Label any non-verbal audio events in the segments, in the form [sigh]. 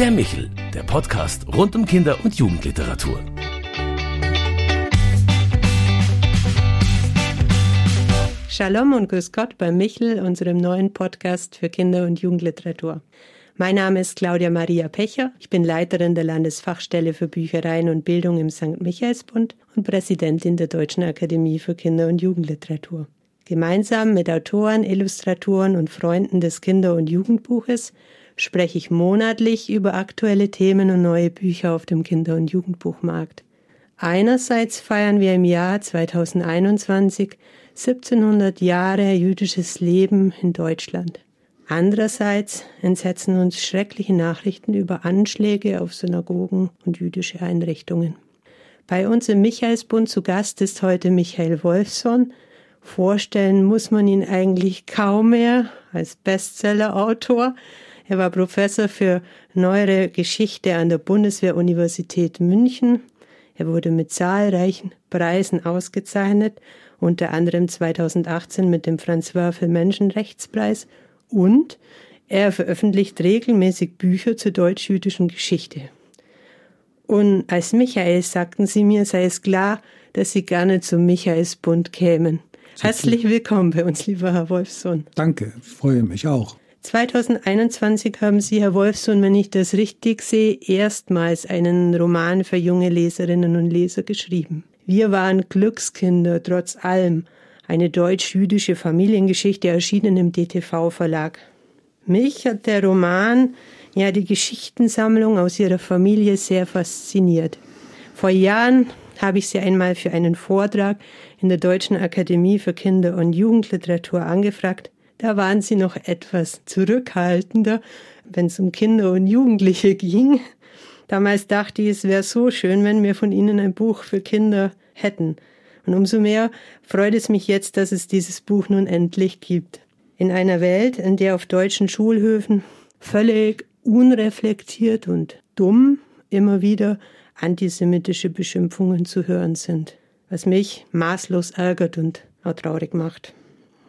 Der Michel, der Podcast rund um Kinder- und Jugendliteratur. Shalom und Grüß Gott bei Michel, unserem neuen Podcast für Kinder- und Jugendliteratur. Mein Name ist Claudia Maria Pecher. Ich bin Leiterin der Landesfachstelle für Büchereien und Bildung im St. Michaelsbund und Präsidentin der Deutschen Akademie für Kinder- und Jugendliteratur. Gemeinsam mit Autoren, Illustratoren und Freunden des Kinder- und Jugendbuches spreche ich monatlich über aktuelle Themen und neue Bücher auf dem Kinder- und Jugendbuchmarkt. Einerseits feiern wir im Jahr 2021 1700 Jahre jüdisches Leben in Deutschland. Andererseits entsetzen uns schreckliche Nachrichten über Anschläge auf Synagogen und jüdische Einrichtungen. Bei uns im Michaelsbund zu Gast ist heute Michael Wolfson. Vorstellen muss man ihn eigentlich kaum mehr als Bestsellerautor. Er war Professor für neuere Geschichte an der Bundeswehruniversität München. Er wurde mit zahlreichen Preisen ausgezeichnet, unter anderem 2018 mit dem Franz Wörfel Menschenrechtspreis und er veröffentlicht regelmäßig Bücher zur deutsch-jüdischen Geschichte. Und als Michael sagten sie mir, sei es klar, dass sie gerne zum Michaelsbund kämen. Herzlich willkommen bei uns, lieber Herr Wolfsohn. Danke, freue mich auch. 2021 haben Sie, Herr Wolfsohn, wenn ich das richtig sehe, erstmals einen Roman für junge Leserinnen und Leser geschrieben. Wir waren Glückskinder trotz allem, eine deutsch-jüdische Familiengeschichte erschienen im DTV-Verlag. Mich hat der Roman, ja die Geschichtensammlung aus ihrer Familie sehr fasziniert. Vor Jahren habe ich sie einmal für einen Vortrag in der Deutschen Akademie für Kinder- und Jugendliteratur angefragt. Da waren sie noch etwas zurückhaltender, wenn es um Kinder und Jugendliche [laughs] ging. Damals dachte ich, es wäre so schön, wenn wir von ihnen ein Buch für Kinder hätten. Und umso mehr freut es mich jetzt, dass es dieses Buch nun endlich gibt. In einer Welt, in der auf deutschen Schulhöfen völlig unreflektiert und dumm immer wieder antisemitische Beschimpfungen zu hören sind, was mich maßlos ärgert und auch traurig macht.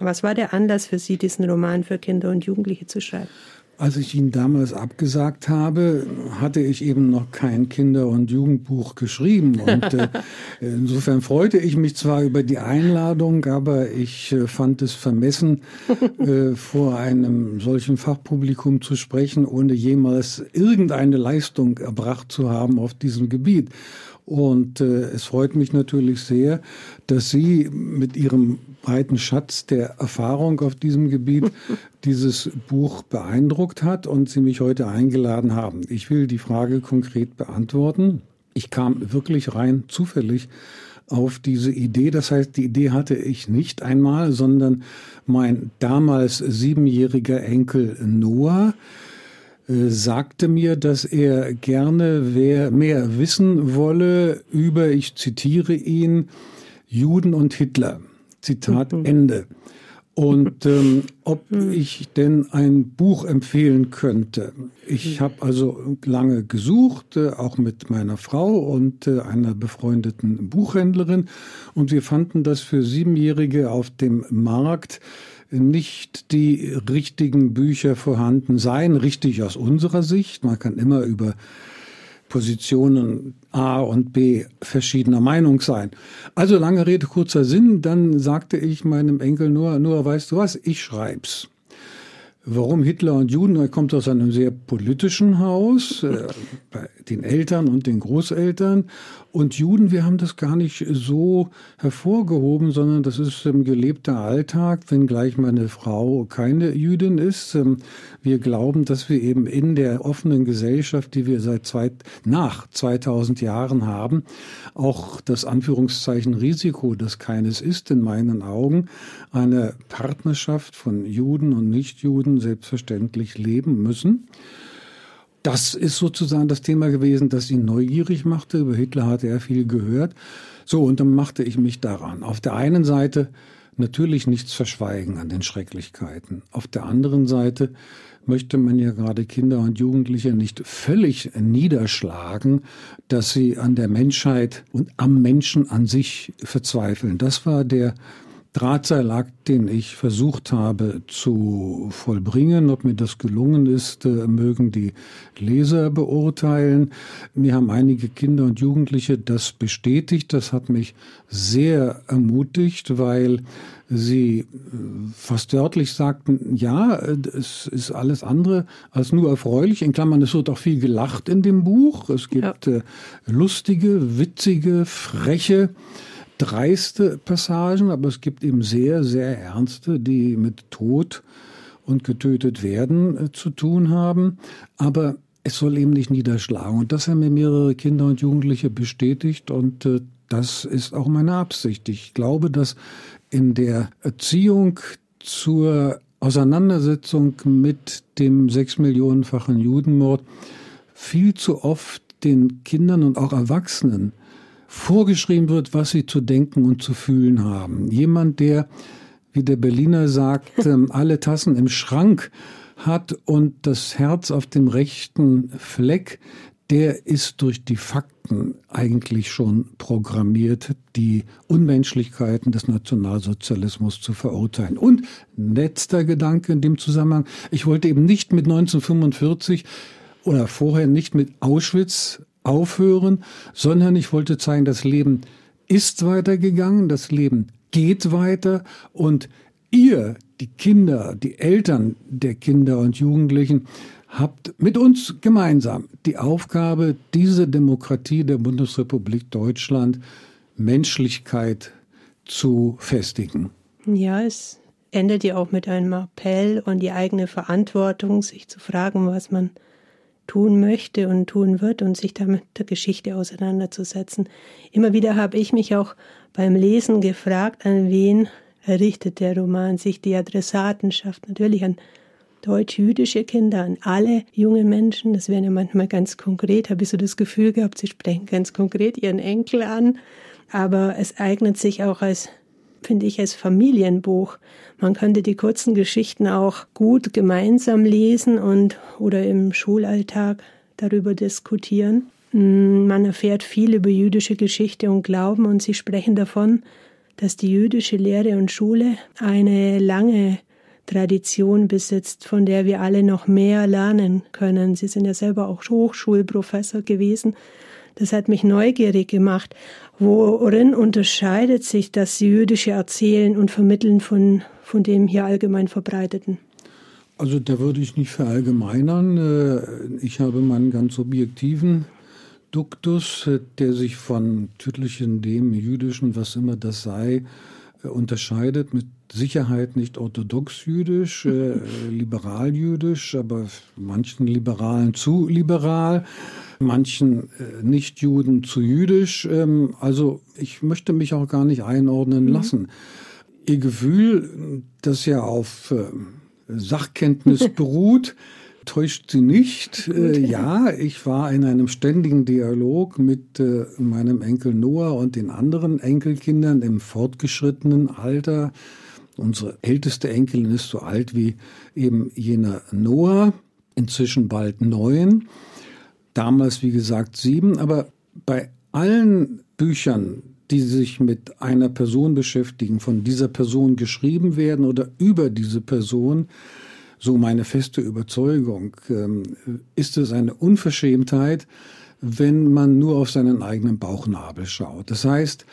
Was war der Anlass für Sie, diesen Roman für Kinder und Jugendliche zu schreiben? Als ich ihn damals abgesagt habe, hatte ich eben noch kein Kinder- und Jugendbuch geschrieben. Und äh, [laughs] insofern freute ich mich zwar über die Einladung, aber ich äh, fand es vermessen, [laughs] äh, vor einem solchen Fachpublikum zu sprechen, ohne jemals irgendeine Leistung erbracht zu haben auf diesem Gebiet. Und äh, es freut mich natürlich sehr, dass Sie mit Ihrem breiten Schatz der Erfahrung auf diesem Gebiet [laughs] dieses Buch beeindruckt hat und Sie mich heute eingeladen haben. Ich will die Frage konkret beantworten. Ich kam wirklich rein zufällig auf diese Idee. Das heißt, die Idee hatte ich nicht einmal, sondern mein damals siebenjähriger Enkel Noah sagte mir, dass er gerne mehr wissen wolle über, ich zitiere ihn, Juden und Hitler. Zitat mhm. Ende. Und [laughs] ähm, ob mhm. ich denn ein Buch empfehlen könnte. Ich mhm. habe also lange gesucht, äh, auch mit meiner Frau und äh, einer befreundeten Buchhändlerin. Und wir fanden, dass für Siebenjährige auf dem Markt nicht die richtigen Bücher vorhanden seien. Richtig aus unserer Sicht. Man kann immer über Positionen A und B verschiedener Meinung sein. Also lange Rede, kurzer Sinn. Dann sagte ich meinem Enkel nur, nur weißt du was, ich schreib's. Warum Hitler und Juden? Er kommt aus einem sehr politischen Haus, äh, bei den Eltern und den Großeltern. Und Juden, wir haben das gar nicht so hervorgehoben, sondern das ist ein gelebter Alltag, wenngleich meine Frau keine Jüdin ist. Ähm, wir glauben, dass wir eben in der offenen Gesellschaft, die wir seit zwei, nach 2000 Jahren haben, auch das Anführungszeichen Risiko, das keines ist in meinen Augen, eine Partnerschaft von Juden und Nichtjuden selbstverständlich leben müssen. Das ist sozusagen das Thema gewesen, das ihn neugierig machte. Über Hitler hatte er viel gehört. So, und dann machte ich mich daran. Auf der einen Seite natürlich nichts verschweigen an den Schrecklichkeiten. Auf der anderen Seite möchte man ja gerade Kinder und Jugendliche nicht völlig niederschlagen, dass sie an der Menschheit und am Menschen an sich verzweifeln. Das war der Drahtseilakt, den ich versucht habe zu vollbringen. Ob mir das gelungen ist, äh, mögen die Leser beurteilen. Mir haben einige Kinder und Jugendliche das bestätigt. Das hat mich sehr ermutigt, weil sie äh, fast wörtlich sagten, ja, es ist alles andere als nur erfreulich. In Klammern, es wird auch viel gelacht in dem Buch. Es gibt ja. Äh, lustige, witzige, freche dreiste Passagen, aber es gibt eben sehr, sehr ernste, die mit Tod und getötet werden äh, zu tun haben. Aber es soll eben nicht niederschlagen. Und das haben mir mehrere Kinder und Jugendliche bestätigt und äh, das ist auch meine Absicht. Ich glaube, dass in der Erziehung zur Auseinandersetzung mit dem sechs Millionenfachen Judenmord viel zu oft den Kindern und auch Erwachsenen vorgeschrieben wird, was sie zu denken und zu fühlen haben. Jemand, der, wie der Berliner sagt, [laughs] ähm, alle Tassen im Schrank hat und das Herz auf dem rechten Fleck, der ist durch die Fakten eigentlich schon programmiert, die Unmenschlichkeiten des Nationalsozialismus zu verurteilen. Und letzter Gedanke in dem Zusammenhang, ich wollte eben nicht mit 1945 oder vorher nicht mit Auschwitz aufhören, sondern ich wollte zeigen, das Leben ist weitergegangen, das Leben geht weiter und ihr, die Kinder, die Eltern der Kinder und Jugendlichen, habt mit uns gemeinsam die Aufgabe, diese Demokratie der Bundesrepublik Deutschland Menschlichkeit zu festigen. Ja, es endet ja auch mit einem Appell und die eigene Verantwortung, sich zu fragen, was man tun möchte und tun wird und sich damit der Geschichte auseinanderzusetzen. Immer wieder habe ich mich auch beim Lesen gefragt, an wen richtet der Roman sich die Adressatenschaft. Natürlich an deutsch-jüdische Kinder, an alle jungen Menschen. Das wären ja manchmal ganz konkret, habe ich so das Gefühl gehabt, sie sprechen ganz konkret ihren Enkel an. Aber es eignet sich auch als finde ich, als Familienbuch. Man könnte die kurzen Geschichten auch gut gemeinsam lesen und oder im Schulalltag darüber diskutieren. Mm, man erfährt viel über jüdische Geschichte und Glauben und sie sprechen davon, dass die jüdische Lehre und Schule eine lange Tradition besitzt, von der wir alle noch mehr lernen können. Sie sind ja selber auch Hochschulprofessor gewesen. Das hat mich neugierig gemacht. Worin unterscheidet sich das jüdische Erzählen und Vermitteln von, von dem hier allgemein verbreiteten? Also da würde ich nicht verallgemeinern. Äh, ich habe meinen ganz objektiven Duktus, äh, der sich von tödlichen, dem jüdischen, was immer das sei, unterscheidet. Mit Sicherheit nicht orthodox-jüdisch, äh, [laughs] liberal-jüdisch, aber manchen Liberalen zu liberal manchen äh, Nichtjuden zu jüdisch. Ähm, also ich möchte mich auch gar nicht einordnen mhm. lassen. Ihr Gefühl, das ja auf äh, Sachkenntnis [laughs] beruht, täuscht sie nicht. Äh, ja, ich war in einem ständigen Dialog mit äh, meinem Enkel Noah und den anderen Enkelkindern im fortgeschrittenen Alter. Unsere älteste Enkelin ist so alt wie eben jener Noah, inzwischen bald neun damals wie gesagt sieben, aber bei allen Büchern, die sich mit einer Person beschäftigen, von dieser Person geschrieben werden oder über diese Person, so meine feste Überzeugung, ähm, ist es eine Unverschämtheit, wenn man nur auf seinen eigenen Bauchnabel schaut. Das heißt,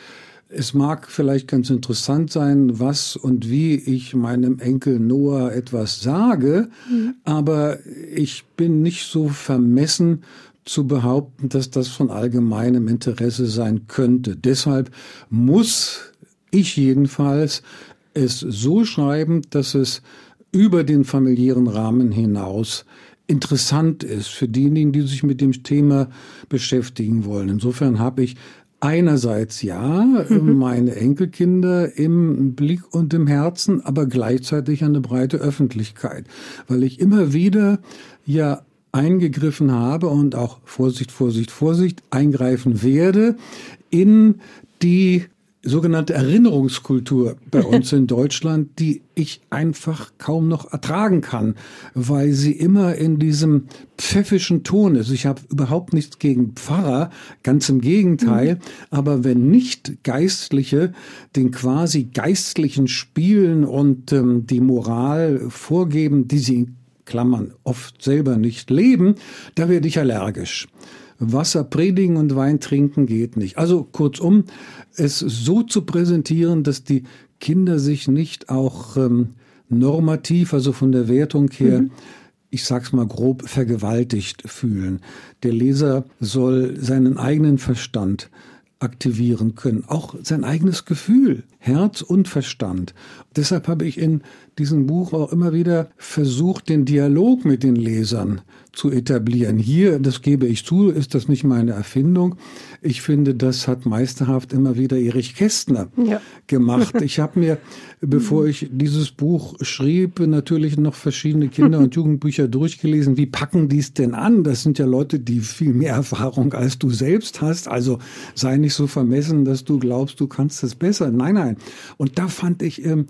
es mag vielleicht ganz interessant sein, was und wie ich meinem Enkel Noah etwas sage, mhm. aber ich bin nicht so vermessen, zu behaupten, dass das von allgemeinem Interesse sein könnte. Deshalb muss ich jedenfalls es so schreiben, dass es über den familiären Rahmen hinaus interessant ist für diejenigen, die sich mit dem Thema beschäftigen wollen. Insofern habe ich einerseits ja mhm. meine Enkelkinder im Blick und im Herzen, aber gleichzeitig eine breite Öffentlichkeit, weil ich immer wieder ja eingegriffen habe und auch Vorsicht, Vorsicht, Vorsicht eingreifen werde in die sogenannte Erinnerungskultur bei [laughs] uns in Deutschland, die ich einfach kaum noch ertragen kann, weil sie immer in diesem pfäffischen Ton ist. Ich habe überhaupt nichts gegen Pfarrer, ganz im Gegenteil, mhm. aber wenn nicht Geistliche den quasi Geistlichen spielen und ähm, die Moral vorgeben, die sie in Klammern oft selber nicht leben, da werde ich allergisch. Wasser predigen und Wein trinken geht nicht. Also kurzum, es so zu präsentieren, dass die Kinder sich nicht auch ähm, normativ, also von der Wertung her, mhm. ich sag's mal grob, vergewaltigt fühlen. Der Leser soll seinen eigenen Verstand aktivieren können, auch sein eigenes Gefühl, Herz und Verstand. Deshalb habe ich in diesem Buch auch immer wieder versucht, den Dialog mit den Lesern zu etablieren. Hier, das gebe ich zu, ist das nicht meine Erfindung. Ich finde, das hat meisterhaft immer wieder Erich Kästner ja. gemacht. [laughs] Ich habe mir, bevor ich dieses Buch schrieb, natürlich noch verschiedene Kinder- und [laughs] Jugendbücher durchgelesen. Wie packen die es denn an? Das sind ja Leute, die viel mehr Erfahrung als du selbst hast. Also sei nicht so vermessen, dass du glaubst, du kannst es besser. Nein, nein. Und da fand ich, ähm,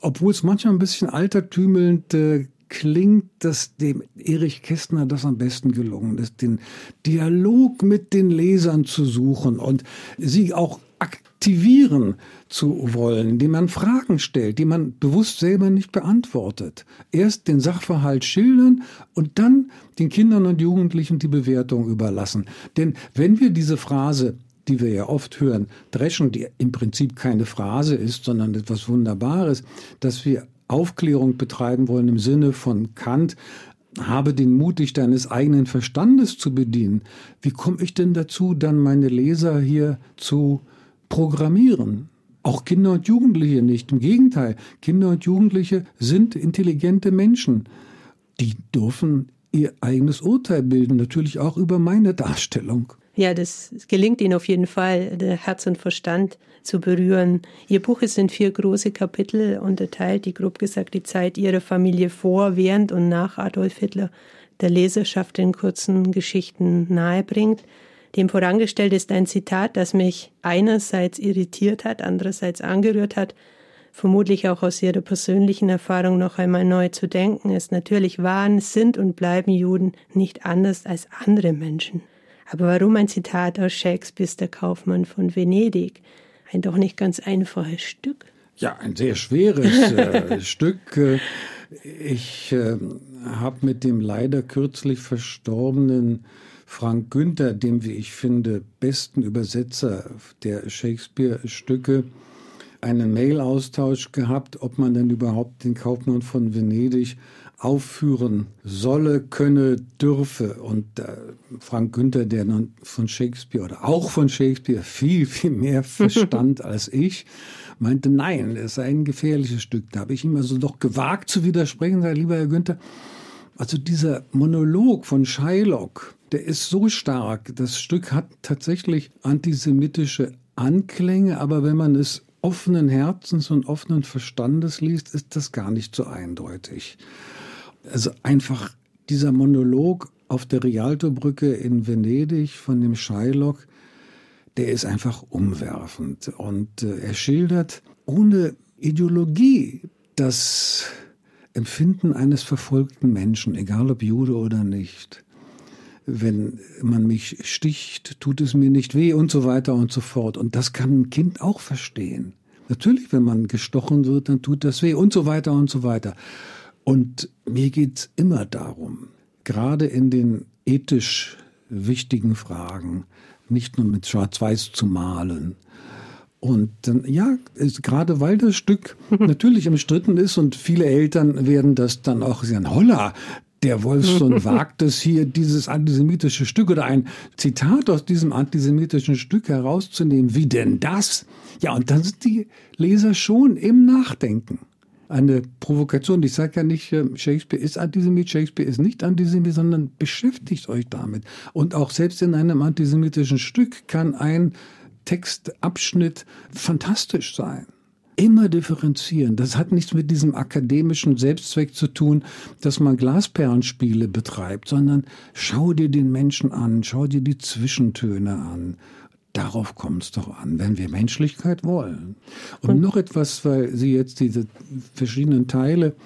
obwohl es manchmal ein bisschen altertümelnd äh, klingt, dass dem Erich Kästner das am besten gelungen ist, den Dialog mit den Lesern zu suchen und sie auch aktivieren zu wollen, indem man Fragen stellt, die man bewusst selber nicht beantwortet. Erst den Sachverhalt schildern und dann den Kindern und Jugendlichen die Bewertung überlassen. Denn wenn wir diese Phrase die wir ja oft hören, dreschen, die im Prinzip keine Phrase ist, sondern etwas Wunderbares, dass wir Aufklärung betreiben wollen im Sinne von Kant, habe den Mut, dich deines eigenen Verstandes zu bedienen. Wie komme ich denn dazu, dann meine Leser hier zu programmieren? Auch Kinder und Jugendliche nicht. Im Gegenteil, Kinder und Jugendliche sind intelligente Menschen. Die dürfen ihr eigenes Urteil bilden, natürlich auch über meine Darstellung. Ja, das gelingt Ihnen auf jeden Fall, Herz und Verstand zu berühren. Ihr Buch ist in vier große Kapitel unterteilt, die grob gesagt die Zeit Ihrer Familie vor, während und nach Adolf Hitler der Leserschaft in kurzen Geschichten nahebringt. Dem vorangestellt ist ein Zitat, das mich einerseits irritiert hat, andererseits angerührt hat, vermutlich auch aus ihrer persönlichen Erfahrung noch einmal neu zu denken ist. Natürlich waren, sind und bleiben Juden nicht anders als andere Menschen. Aber warum ein Zitat aus Shakespeares Der Kaufmann von Venedig? Ein doch nicht ganz einfaches Stück. Ja, ein sehr schweres äh, [laughs] Stück. Äh, ich äh, habe mit dem leider kürzlich verstorbenen Frank Günther, dem, wie ich finde, besten Übersetzer der Shakespeare-Stücke, einen Mail-Austausch gehabt, ob man denn überhaupt den Kaufmann von Venedig aufführen solle, könne, dürfe. Und äh, Frank Günther, der nun von Shakespeare oder auch von Shakespeare viel, viel mehr [laughs] verstand als ich, meinte, nein, es sei ein gefährliches Stück. Da habe ich ihm also doch gewagt zu widersprechen, sei lieber Herr Günther, also dieser Monolog von Shylock, der ist so stark. Das Stück hat tatsächlich antisemitische Anklänge, aber wenn man es offenen Herzens und offenen Verstandes liest, ist das gar nicht so eindeutig. Also einfach dieser Monolog auf der Rialtobrücke in Venedig von dem Shylock, der ist einfach umwerfend und äh, er schildert ohne Ideologie das Empfinden eines verfolgten Menschen, egal ob Jude oder nicht. Wenn man mich sticht, tut es mir nicht weh und so weiter und so fort. Und das kann ein Kind auch verstehen. Natürlich, wenn man gestochen wird, dann tut das weh und so weiter und so weiter. Und mir geht's immer darum, gerade in den ethisch wichtigen Fragen, nicht nur mit Schwarz-Weiß zu malen. Und dann, ja, gerade weil das Stück [laughs] natürlich umstritten ist und viele Eltern werden das dann auch sagen, holla, der Wolfson [laughs] wagt es hier, dieses antisemitische Stück oder ein Zitat aus diesem antisemitischen Stück herauszunehmen. Wie denn das? Ja, und dann sind die Leser schon im Nachdenken eine Provokation. Ich sage ja nicht, äh, Shakespeare ist Antisemit, Shakespeare ist nicht Antisemit, sondern beschäftigt euch damit. Und auch selbst in einem antisemitischen Stück kann ein Textabschnitt fantastisch sein. Immer differenzieren. Das hat nichts mit diesem akademischen Selbstzweck zu tun, dass man Glasperlenspiele betreibt, sondern schau dir den Menschen an, schau dir die Zwischentöne an. Darauf kommt es doch an, wenn wir Menschlichkeit wollen. Und, und noch etwas, weil Sie jetzt diese verschiedenen Teile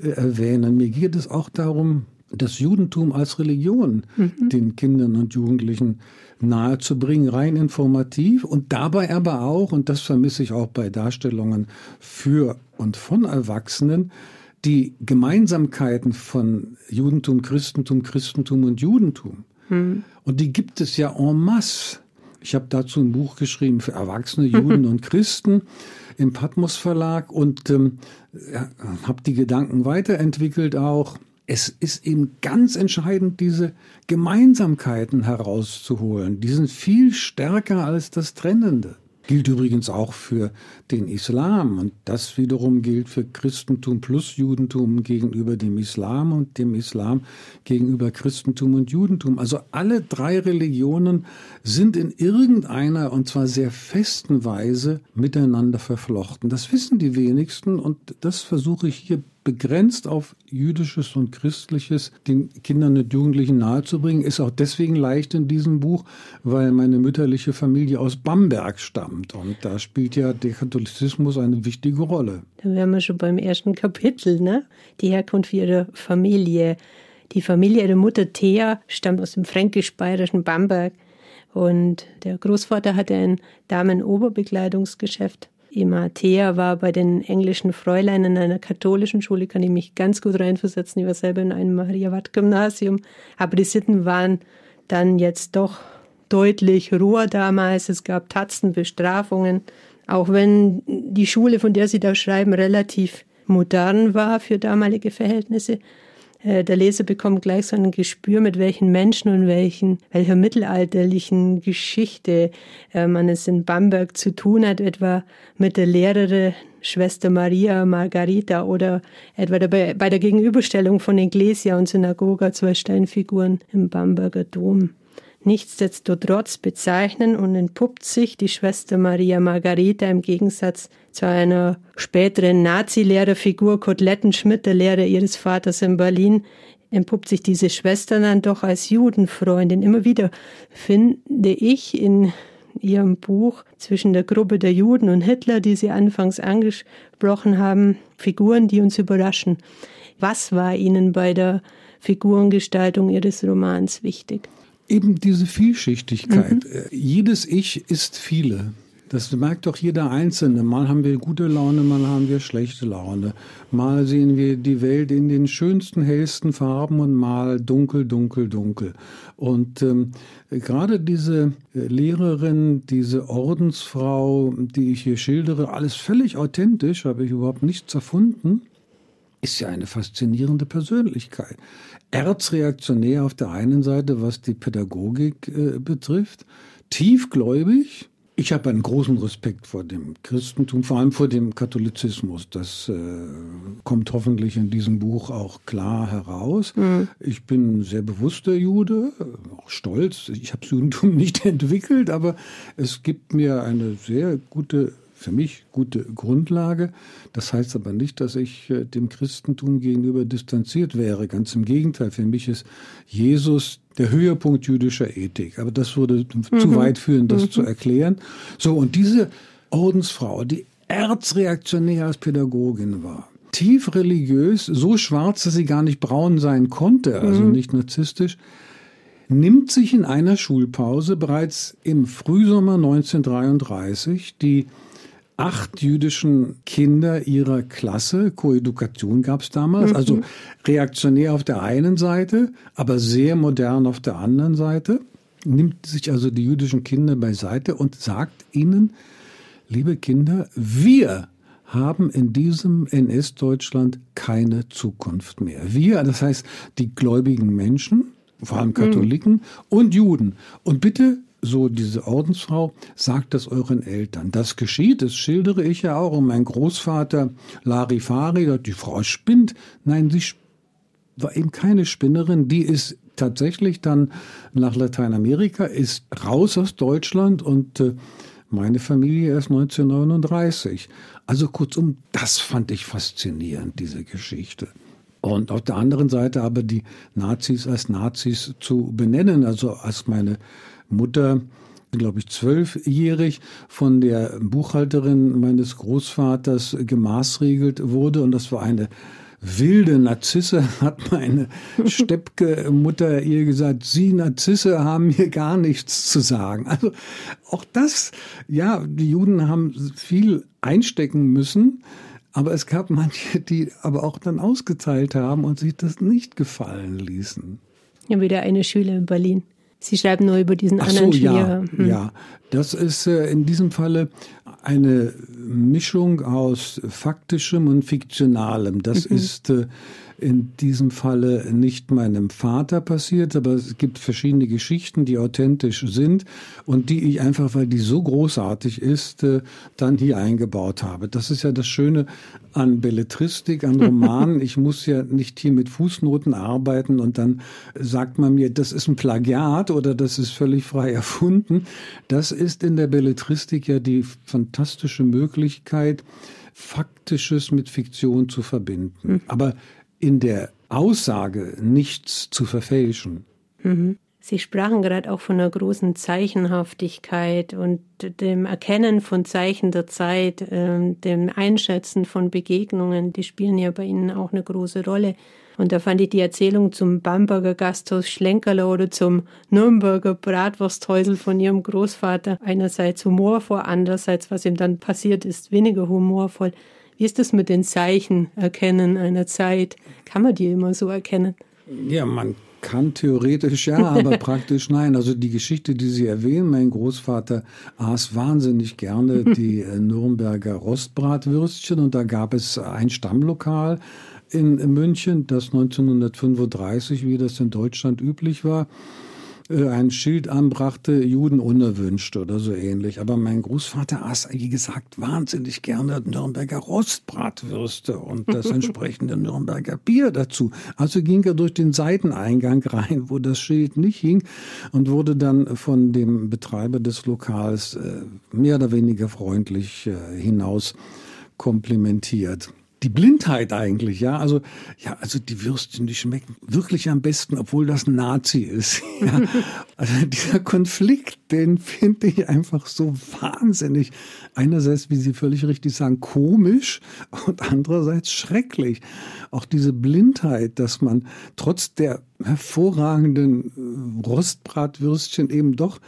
äh, erwähnen. Mir geht es auch darum, das Judentum als Religion mhm. den Kindern und Jugendlichen nahezubringen, rein informativ und dabei aber auch, und das vermisse ich auch bei Darstellungen für und von Erwachsenen, die Gemeinsamkeiten von Judentum, Christentum, Christentum und Judentum. Mhm. Und die gibt es ja en masse. Ich habe dazu ein Buch geschrieben für Erwachsene, Juden [laughs] und Christen im Patmos Verlag und ähm, ja, habe die Gedanken weiterentwickelt auch es ist eben ganz entscheidend, diese Gemeinsamkeiten herauszuholen. Die sind viel stärker als das Trennende. Gilt übrigens auch für den Islam und das wiederum gilt für Christentum plus Judentum gegenüber dem Islam und dem Islam gegenüber Christentum und Judentum. Also alle drei Religionen sind in irgendeiner und zwar sehr festen Weise miteinander verflochten. Das wissen die wenigsten und das versuche ich hier begrenzt auf jüdisches und christliches den Kindern und Jugendlichen nahezubringen, ist auch deswegen leicht in diesem Buch, weil meine mütterliche Familie aus Bamberg stammt und da spielt ja der Katholizismus eine wichtige Rolle. Da wären wir schon beim ersten Kapitel, ne? Die Herkunft ihrer Familie. Die Familie ihrer Mutter Thea stammt aus dem fränkisch-bayerischen Bamberg und der Großvater hatte ein Damen-Oberbekleidungsgeschäft Thea war bei den englischen Fräulein in einer katholischen Schule, kann ich mich ganz gut reinversetzen. Ich war selber in einem Maria-Watt-Gymnasium. Aber die Sitten waren dann jetzt doch deutlich roher damals. Es gab Tatzen, Bestrafungen. Auch wenn die Schule, von der Sie da schreiben, relativ modern war für damalige Verhältnisse, der Leser bekommt gleich so ein Gespür, mit welchen Menschen und welchen, welcher mittelalterlichen Geschichte äh, man es in Bamberg zu tun hat, etwa mit der Lehrerin Schwester Maria Margarita oder etwa dabei, bei der Gegenüberstellung von Iglesia und Synagoga, zwei Steinfiguren im Bamberger Dom. Nichtsdestotrotz bezeichnen und entpuppt sich die Schwester Maria Margareta im Gegensatz zu einer späteren Nazi-Lehrerfigur Kotlettenschmidt, der Lehrer ihres Vaters in Berlin, entpuppt sich diese Schwester dann doch als Judenfreundin. Immer wieder finde ich in ihrem Buch zwischen der Gruppe der Juden und Hitler, die Sie anfangs angesprochen haben, Figuren, die uns überraschen. Was war Ihnen bei der Figurengestaltung Ihres Romans wichtig? Eben diese Vielschichtigkeit. Mhm. Äh, jedes Ich ist viele. Das merkt doch jeder Einzelne. Mal haben wir gute Laune, mal haben wir schlechte Laune. Mal sehen wir die Welt in den schönsten, hellsten Farben und mal dunkel, dunkel, dunkel. Und ähm, gerade diese äh, Lehrerin, diese Ordensfrau, die ich hier schildere, alles völlig authentisch, habe ich überhaupt nichts erfunden ist ja eine faszinierende Persönlichkeit. Erzreaktionär auf der einen Seite, was die Pädagogik äh, betrifft, tiefgläubig. Ich habe einen großen Respekt vor dem Christentum, vor allem vor dem Katholizismus. Das äh, kommt hoffentlich in diesem Buch auch klar heraus. Mhm. Ich bin sehr bewusster Jude, auch stolz. Ich habe das Judentum [laughs] nicht entwickelt, aber es gibt mir eine sehr gute für mich gute Grundlage. Das heißt aber nicht, dass ich äh, dem Christentum gegenüber distanziert wäre. Ganz im Gegenteil. Für mich ist Jesus der Höhepunkt jüdischer Ethik. Aber das würde mhm. zu weit führen, das mhm. zu erklären. So, und diese Ordensfrau, die erzreaktionär als Pädagogin war, tief religiös, so schwarz, dass sie gar nicht braun sein konnte, also mhm. nicht narzisstisch, nimmt sich in einer Schulpause bereits im Frühsommer 1933 die acht jüdischen Kinder ihrer Klasse. Koedukation gab es damals, also mhm. also reaktionär auf der einen Seite, aber sehr modern auf der anderen Seite. Nimmt sich also die jüdischen Kinder beiseite und sagt ihnen, liebe Kinder, wir haben in diesem NS-Deutschland keine Zukunft mehr. Wir, das heißt die gläubigen Menschen, vor allem Katholiken mhm. und Juden. Und bitte so diese Ordensfrau, sagt das euren Eltern. Das geschieht, das schildere ich ja auch. Und mein Großvater Larifari, die Frau spinnt. Nein, sie war eben keine Spinnerin. Die ist tatsächlich dann nach Lateinamerika, ist raus aus Deutschland und äh, meine Familie erst 1939. Also kurzum, das fand ich faszinierend, diese Geschichte. Und auf der anderen Seite aber die Nazis als Nazis zu benennen, also als meine Mutter glaube ich, zwölfjährig von der Buchhalterin meines Großvaters gemaßregelt wurde. Und das war eine wilde Narzisse, [laughs] hat meine Steppke-Mutter ihr gesagt, Sie Narzisse haben hier gar nichts zu sagen. Also auch das, ja, die Juden haben viel einstecken müssen. Aber es gab manche, die aber auch dann ausgeteilt haben und sich das nicht gefallen ließen. Ja, wieder eine Schüler in Berlin. Sie schreiben nur über diesen Ach anderen so, Schüler. Ja, hm. ja, das ist äh, in diesem Falle eine Mischung aus faktischem und fiktionalem. Das mhm. ist äh, in diesem Falle nicht meinem Vater passiert, aber es gibt verschiedene Geschichten, die authentisch sind und die ich einfach, weil die so großartig ist, äh, dann hier eingebaut habe. Das ist ja das Schöne an Belletristik, an Romanen. [laughs] ich muss ja nicht hier mit Fußnoten arbeiten und dann sagt man mir, das ist ein Plagiat oder das ist völlig frei erfunden. Das ist in der Belletristik ja die fantastische Möglichkeit, Faktisches mit Fiktion zu verbinden. Mhm. Aber in der Aussage nichts zu verfälschen. Mhm. Sie sprachen gerade auch von einer großen Zeichenhaftigkeit und dem Erkennen von Zeichen der Zeit, äh, dem Einschätzen von Begegnungen, die spielen ja bei Ihnen auch eine große Rolle. Und da fand ich die Erzählung zum Bamberger Gasthaus Schlenkerler oder zum Nürnberger Bratwursthäusel von ihrem Großvater einerseits humorvoll, andererseits, was ihm dann passiert ist, weniger humorvoll. Wie ist das mit den Zeichen erkennen einer Zeit? Kann man die immer so erkennen? Ja, man kann theoretisch ja, aber [laughs] praktisch nein. Also die Geschichte, die Sie erwähnen, mein Großvater aß wahnsinnig gerne [laughs] die äh, Nürnberger Rostbratwürstchen und da gab es ein Stammlokal in München, das 1935, wie das in Deutschland üblich war, ein Schild anbrachte, Juden unerwünscht oder so ähnlich. Aber mein Großvater aß, wie gesagt, wahnsinnig gerne Nürnberger Rostbratwürste und das [laughs] entsprechende Nürnberger Bier dazu. Also ging er durch den Seiteneingang rein, wo das Schild nicht hing und wurde dann von dem Betreiber des Lokals äh, mehr oder weniger freundlich äh, hinaus komplimentiert die Blindheit eigentlich, ja. Also, ja, also die Würstchen, die schmecken wirklich am besten, obwohl das ein Nazi ist. [laughs] Ja. Also dieser Konflikt, den finde ich einfach so wahnsinnig. Einerseits, wie Sie völlig richtig sagen, komisch und andererseits schrecklich. Auch diese Blindheit, dass man trotz der hervorragenden Rostbratwürstchen eben doch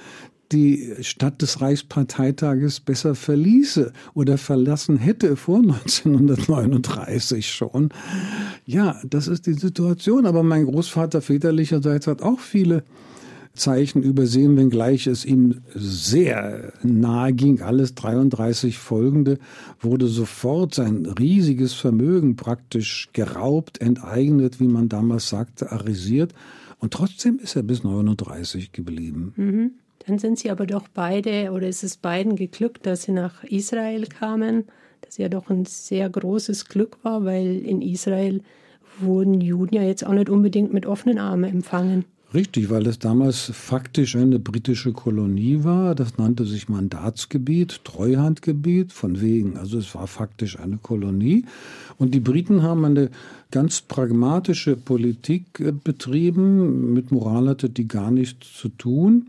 die Stadt des Reichsparteitages besser verließe oder verlassen hätte vor [laughs] 1939 schon. Ja, das ist die Situation. Aber mein Großvater väterlicherseits hat auch viele Zeichen übersehen, wenngleich es ihm sehr nahe ging. Alles 33 folgende wurde sofort sein riesiges Vermögen praktisch geraubt, enteignet, wie man damals sagte, arisiert. Und trotzdem ist er bis 39 geblieben. Mhm. Dann sind sie aber doch beide, oder ist es beiden geglückt, dass sie nach Israel kamen, das ja doch ein sehr großes Glück war, weil in Israel wurden Juden ja jetzt auch nicht unbedingt mit offenen Armen empfangen. Richtig, weil es damals faktisch eine britische Kolonie war. Das nannte sich Mandatsgebiet, Treuhandgebiet, von wegen. Also es war faktisch eine Kolonie. Und die Briten haben eine ganz pragmatische Politik äh, betrieben. Mit Moral hatte die gar nichts zu tun.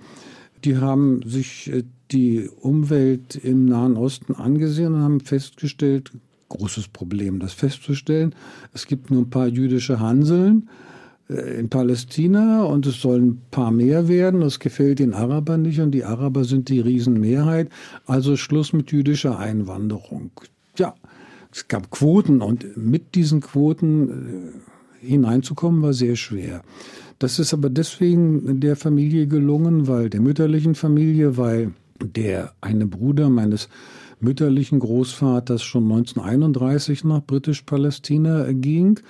Die haben sich äh, die Umwelt im Nahen Osten angesehen und haben festgestellt, großes Problem, das festzustellen. Es gibt nur ein paar jüdische Hanseln äh, in Palästina und es sollen ein paar mehr werden. Das gefällt den Arabern nicht und die Araber sind die Riesenmehrheit. Also Schluss mit jüdischer Einwanderung. Ja, es gab Quoten und mit diesen Quoten äh, hineinzukommen war sehr schwer. Das ist aber deswegen der Familie gelungen, weil der mütterlichen Familie, weil der eine Bruder meines mütterlichen Großvaters schon 1931 nach Britisch-Palästina ging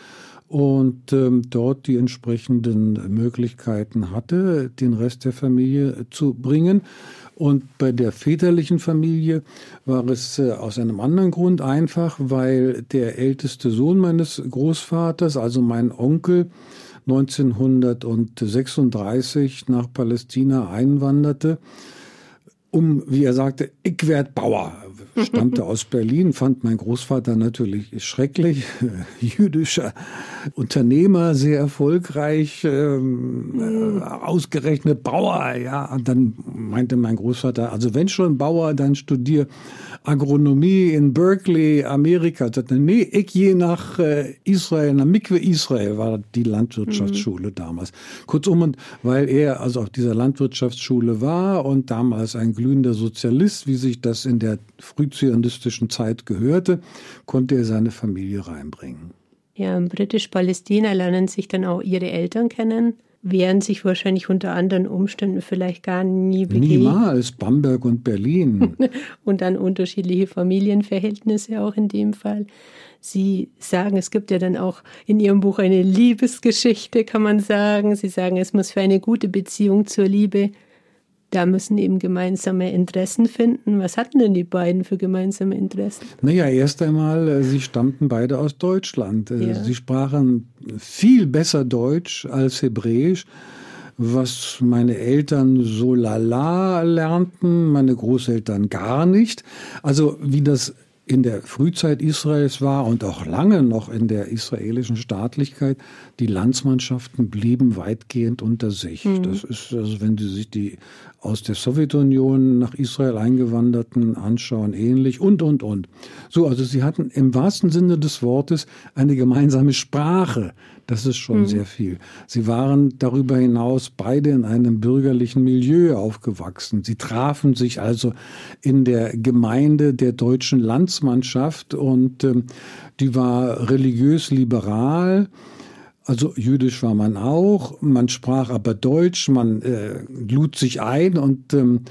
und ähm, dort die entsprechenden Möglichkeiten hatte, den Rest der Familie zu bringen. Und bei der väterlichen Familie war es äh, aus einem anderen Grund einfach, weil der älteste Sohn meines Großvaters, also mein Onkel, 1936 nach Palästina einwanderte, um, wie er sagte, ich werd Bauer, stammte aus Berlin, fand mein Großvater natürlich schrecklich. [laughs] Jüdischer Unternehmer, sehr erfolgreich, ähm, mhm. ausgerechnet Bauer. Ja, und dann meinte mein Großvater, also wenn schon Bauer, dann studier Agronomie in Berkeley, Amerika. Ich sagte, nee, ich gehe nach äh, Israel, nach Mikwe Israel war die Landwirtschaftsschule mhm. damals. Kurzum, und weil er also auf dieser Landwirtschaftsschule war und damals ein glühender Sozialist, wie sich das in der frühzionistischen Zeit gehörte, konnte er seine Familie reinbringen. Ja, in Britisch-Palästina lernen sich dann auch ihre Eltern kennen wären sich wahrscheinlich unter anderen Umständen vielleicht gar nie begegnet. Niemals, Bamberg und Berlin. [laughs] und dann unterschiedliche Familienverhältnisse auch in dem Fall. Sie sagen, es gibt ja dann auch in Ihrem Buch eine Liebesgeschichte, kann man sagen. Sie sagen, es muss für eine gute Beziehung zur Liebe da müssen eben gemeinsame Interessen finden. Was hatten denn die beiden für gemeinsame Interessen? Naja, erst einmal, äh, sie stammten beide aus Deutschland. Äh, ja. Sie sprachen viel besser Deutsch als Hebräisch was meine Eltern so lala lernten, meine Großeltern gar nicht. Also wie das in der Frühzeit Israels war und auch lange noch in der israelischen Staatlichkeit, die Landsmannschaften blieben weitgehend unter sich. Mhm. Das ist, also wenn Sie sich die aus der Sowjetunion nach Israel eingewanderten anschauen, ähnlich und, und, und. So, also sie hatten im wahrsten Sinne des Wortes eine gemeinsame Sprache. Das ist schon mhm. sehr viel. Sie waren darüber hinaus beide in einem bürgerlichen Milieu aufgewachsen. Sie trafen sich also in der Gemeinde der deutschen Landsmannschaft und ähm, die war religiös liberal. Also jüdisch war man auch, man sprach aber Deutsch, man äh, lud sich ein und ähm,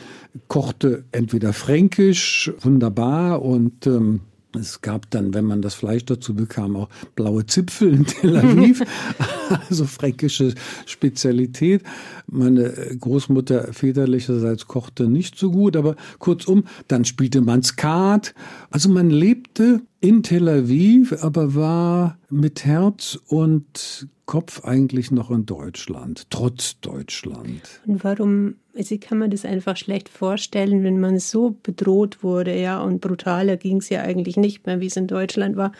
kochte entweder fränkisch, wunderbar und ähm, es gab dann, wenn man das Fleisch dazu bekam, auch blaue Zipfel in Tel Aviv, [laughs] also fränkische Spezialität. Meine Großmutter väterlicherseits kochte nicht so gut, aber kurzum, dann spielte man Skat. Also man lebte in Tel Aviv, aber war mit Herz und Kopf eigentlich noch in Deutschland, trotz Deutschland. Und warum, also kann man das einfach schlecht vorstellen, wenn man so bedroht wurde, ja, und brutaler ging es ja eigentlich nicht mehr, wie es in Deutschland war,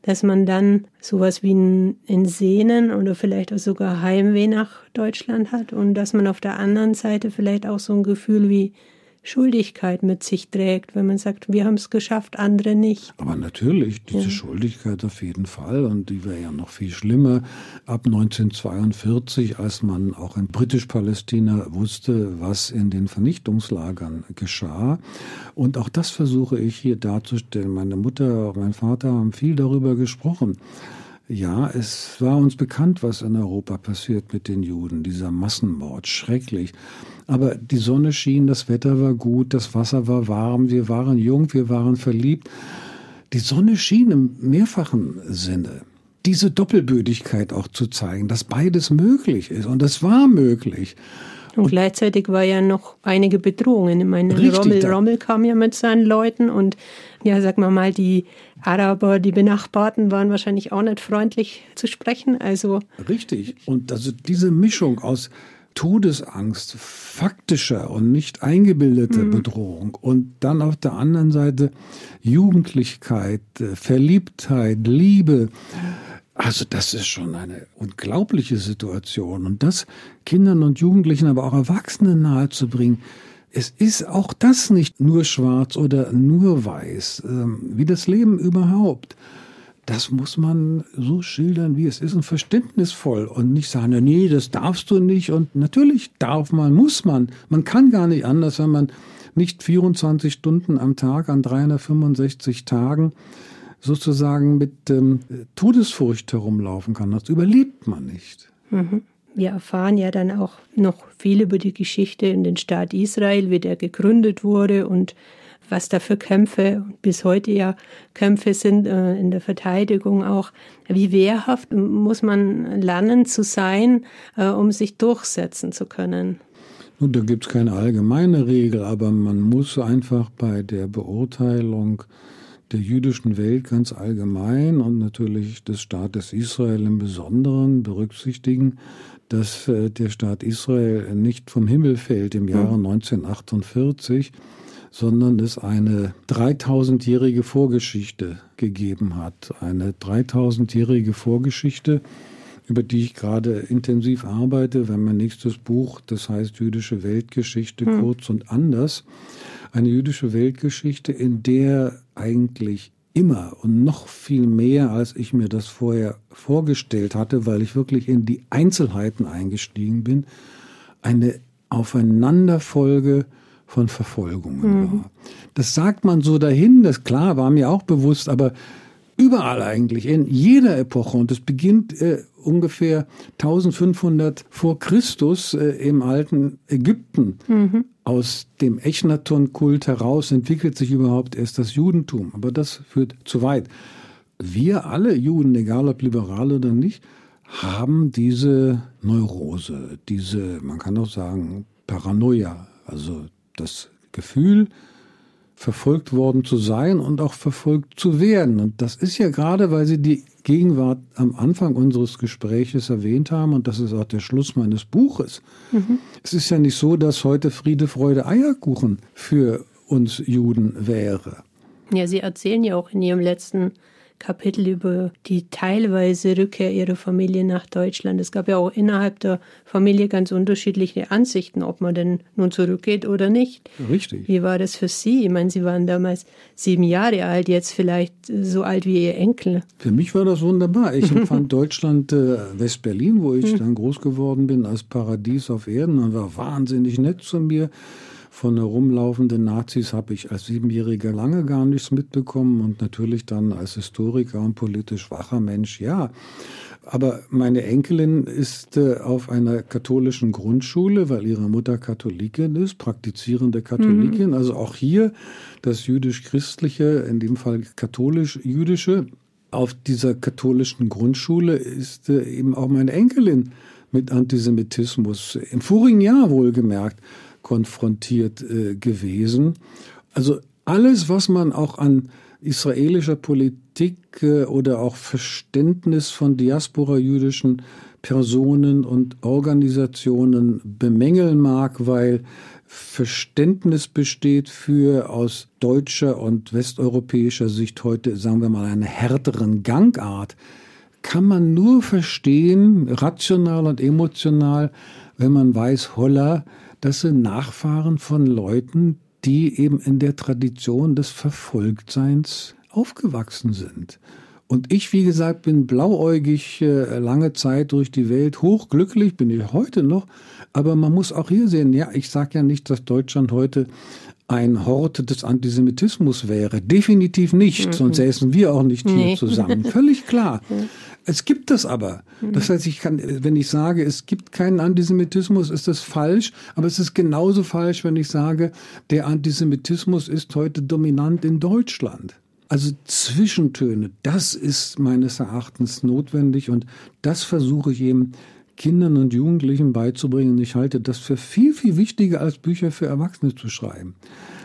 dass man dann sowas wie ein, ein Sehnen oder vielleicht auch sogar Heimweh nach Deutschland hat und dass man auf der anderen Seite vielleicht auch so ein Gefühl wie Schuldigkeit mit sich trägt, wenn man sagt, wir haben es geschafft, andere nicht. Aber natürlich, diese ja. Schuldigkeit auf jeden Fall und die wäre ja noch viel schlimmer ab 1942, als man auch in britisch-Palästina wusste, was in den Vernichtungslagern geschah. Und auch das versuche ich hier darzustellen. Meine Mutter, mein Vater haben viel darüber gesprochen. Ja, es war uns bekannt, was in Europa passiert mit den Juden, dieser Massenmord, schrecklich. Aber die Sonne schien, das Wetter war gut, das Wasser war warm, wir waren jung, wir waren verliebt. Die Sonne schien im mehrfachen Sinne diese Doppelbödigkeit auch zu zeigen, dass beides möglich ist. Und das war möglich. Und, und gleichzeitig war ja noch einige Bedrohungen. Ich meine, Rommel, Rommel kam ja mit seinen Leuten und ja, sag mal mal, die Araber, die Benachbarten waren wahrscheinlich auch nicht freundlich zu sprechen. Also richtig. Und also diese Mischung aus Todesangst, faktischer und nicht eingebildeter mhm. Bedrohung und dann auf der anderen Seite Jugendlichkeit, äh, Verliebtheit, Liebe. Also das ist schon eine unglaubliche Situation und das Kindern und Jugendlichen, aber auch Erwachsenen nahezubringen, es ist auch das nicht nur schwarz oder nur weiß, ähm, wie das Leben überhaupt. Das muss man so schildern, wie es ist und verständnisvoll und nicht sagen, nee, das darfst du nicht und natürlich darf man, muss man. Man kann gar nicht anders, wenn man nicht 24 Stunden am Tag an 365 Tagen sozusagen mit ähm, Todesfurcht herumlaufen kann. Das überlebt man nicht. Mhm. Wir erfahren ja dann auch noch viel über die Geschichte in den Staat Israel, wie der gegründet wurde und was da für Kämpfe, bis heute ja Kämpfe sind äh, in der Verteidigung auch. Wie wehrhaft muss man lernen zu sein, äh, um sich durchsetzen zu können? Nun, da gibt es keine allgemeine Regel, aber man muss einfach bei der Beurteilung der jüdischen Welt ganz allgemein und natürlich des Staates Israel im Besonderen berücksichtigen, dass äh, der Staat Israel nicht vom Himmel fällt im Jahre 1948, sondern es eine 3000-jährige Vorgeschichte gegeben hat. Eine 3000-jährige Vorgeschichte, über die ich gerade intensiv arbeite, wenn mein nächstes Buch, das heißt Jüdische Weltgeschichte, hm. kurz und anders. Eine jüdische Weltgeschichte, in der eigentlich immer und noch viel mehr, als ich mir das vorher vorgestellt hatte, weil ich wirklich in die Einzelheiten eingestiegen bin, eine Aufeinanderfolge von Verfolgungen mhm. war. Das sagt man so dahin, das klar war mir auch bewusst, aber überall eigentlich, in jeder Epoche, und es beginnt äh, ungefähr 1500 vor Christus äh, im alten Ägypten. Mhm. Aus dem Echnaton-Kult heraus entwickelt sich überhaupt erst das Judentum. Aber das führt zu weit. Wir alle Juden, egal ob liberal oder nicht, haben diese Neurose, diese, man kann auch sagen, Paranoia, also das Gefühl, verfolgt worden zu sein und auch verfolgt zu werden. Und das ist ja gerade, weil Sie die Gegenwart am Anfang unseres Gespräches erwähnt haben, und das ist auch der Schluss meines Buches. Mhm. Es ist ja nicht so, dass heute Friede, Freude, Eierkuchen für uns Juden wäre. Ja, Sie erzählen ja auch in Ihrem letzten Kapitel über die teilweise Rückkehr ihrer Familie nach Deutschland. Es gab ja auch innerhalb der Familie ganz unterschiedliche Ansichten, ob man denn nun zurückgeht oder nicht. Richtig. Wie war das für Sie? Ich meine, Sie waren damals sieben Jahre alt, jetzt vielleicht so alt wie Ihr Enkel. Für mich war das wunderbar. Ich empfand [laughs] Deutschland, äh, West-Berlin, wo ich hm. dann groß geworden bin, als Paradies auf Erden und war wahnsinnig nett zu mir. Von herumlaufenden Nazis habe ich als Siebenjähriger lange gar nichts mitbekommen und natürlich dann als Historiker und politisch wacher Mensch, ja. Aber meine Enkelin ist äh, auf einer katholischen Grundschule, weil ihre Mutter Katholikin ist, praktizierende Katholikin. Mhm. Also auch hier das jüdisch-christliche, in dem Fall katholisch-jüdische. Auf dieser katholischen Grundschule ist äh, eben auch meine Enkelin mit Antisemitismus im vorigen Jahr wohlgemerkt konfrontiert äh, gewesen. Also alles, was man auch an israelischer Politik äh, oder auch Verständnis von diaspora-jüdischen Personen und Organisationen bemängeln mag, weil Verständnis besteht für aus deutscher und westeuropäischer Sicht heute, sagen wir mal, eine härteren Gangart, kann man nur verstehen, rational und emotional, wenn man weiß, holla, das sind Nachfahren von Leuten, die eben in der Tradition des Verfolgtseins aufgewachsen sind. Und ich, wie gesagt, bin blauäugig äh, lange Zeit durch die Welt, hochglücklich bin ich heute noch. Aber man muss auch hier sehen, ja, ich sage ja nicht, dass Deutschland heute ein Hort des Antisemitismus wäre. Definitiv nicht, mhm. sonst säßen wir auch nicht hier nee. zusammen. Völlig klar. [laughs] Es gibt das aber. Mhm. Das heißt, ich kann, wenn ich sage, es gibt keinen Antisemitismus, ist das falsch. Aber es ist genauso falsch, wenn ich sage, der Antisemitismus ist heute dominant in Deutschland. Also Zwischentöne, das ist meines Erachtens notwendig und das versuche ich eben Kindern und Jugendlichen beizubringen. Ich halte das für viel, viel wichtiger, als Bücher für Erwachsene zu schreiben.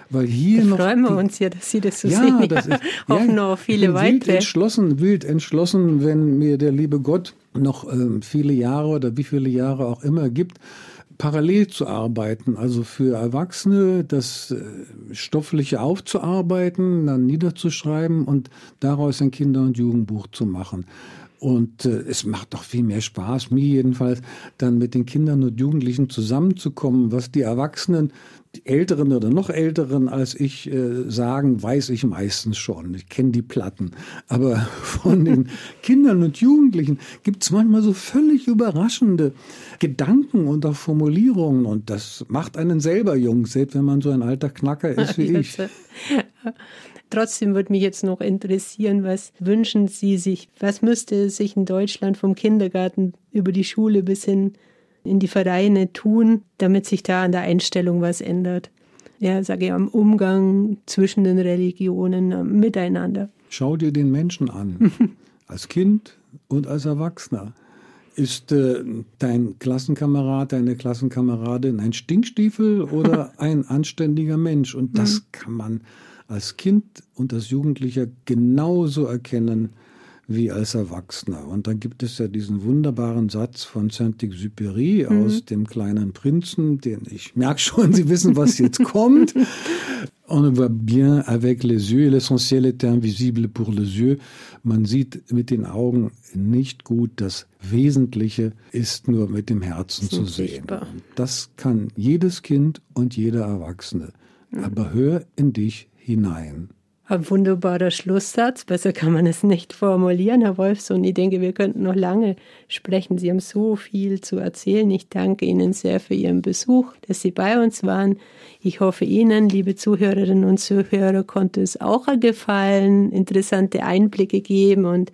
Weil hier da noch. Freuen wir uns ja, dass Sie das so ja, sehen. Das ist, [laughs] Hoffen ja, noch viele weitere. Wild entschlossen, wild entschlossen, wenn mir der liebe Gott noch ähm, viele Jahre oder wie viele Jahre auch immer gibt, parallel zu arbeiten, also für Erwachsene das äh, Stoffliche aufzuarbeiten, dann niederzuschreiben und daraus ein Kinder- und Jugendbuch zu machen. Und äh, es macht doch viel mehr Spaß, mir jedenfalls, dann mit den Kindern und Jugendlichen zusammenzukommen, was die Erwachsenen Älteren oder noch Älteren als ich äh, sagen, weiß ich meistens schon. Ich kenne die Platten. Aber [laughs] von den Kindern und Jugendlichen gibt es manchmal so völlig überraschende Gedanken und auch Formulierungen. Und das macht einen selber jung, selbst wenn man so ein alter Knacker ist [laughs] wie ich. [laughs] Trotzdem würde mich jetzt noch interessieren, was wünschen Sie sich? Was müsste sich in Deutschland vom Kindergarten über die Schule bis hin in die Vereine tun, damit sich da an der Einstellung was ändert. Ja, sage ich, am Umgang zwischen den Religionen, Miteinander. Schau dir den Menschen an, [laughs] als Kind und als Erwachsener. Ist äh, dein Klassenkamerad, deine Klassenkameradin ein Stinkstiefel oder [laughs] ein anständiger Mensch? Und das mhm. kann man als Kind und als Jugendlicher genauso erkennen wie als Erwachsener. Und dann gibt es ja diesen wunderbaren Satz von Saint-Exupéry mhm. aus dem kleinen Prinzen, den ich merke schon, Sie wissen, was jetzt [laughs] kommt. On ne voit bien avec les yeux, l'essentiel est invisible pour les yeux. Man sieht mit den Augen nicht gut, das Wesentliche ist nur mit dem Herzen zu sehen. Das kann jedes Kind und jeder Erwachsene. Mhm. Aber hör in dich hinein. Ein wunderbarer Schlusssatz. Besser kann man es nicht formulieren, Herr Wolfson. Ich denke, wir könnten noch lange sprechen. Sie haben so viel zu erzählen. Ich danke Ihnen sehr für Ihren Besuch, dass Sie bei uns waren. Ich hoffe, Ihnen, liebe Zuhörerinnen und Zuhörer, konnte es auch gefallen, interessante Einblicke geben und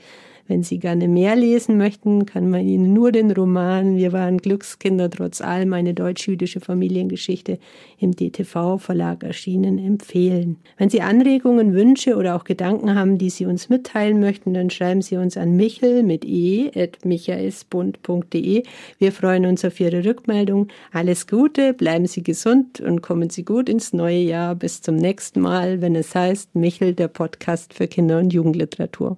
wenn Sie gerne mehr lesen möchten, kann man Ihnen nur den Roman Wir waren Glückskinder trotz allem eine deutsch-jüdische Familiengeschichte im DTV-Verlag erschienen empfehlen. Wenn Sie Anregungen, Wünsche oder auch Gedanken haben, die Sie uns mitteilen möchten, dann schreiben Sie uns an michel mit e at michaelsbund.de. Wir freuen uns auf Ihre Rückmeldung. Alles Gute, bleiben Sie gesund und kommen Sie gut ins neue Jahr. Bis zum nächsten Mal, wenn es heißt Michel, der Podcast für Kinder- und Jugendliteratur.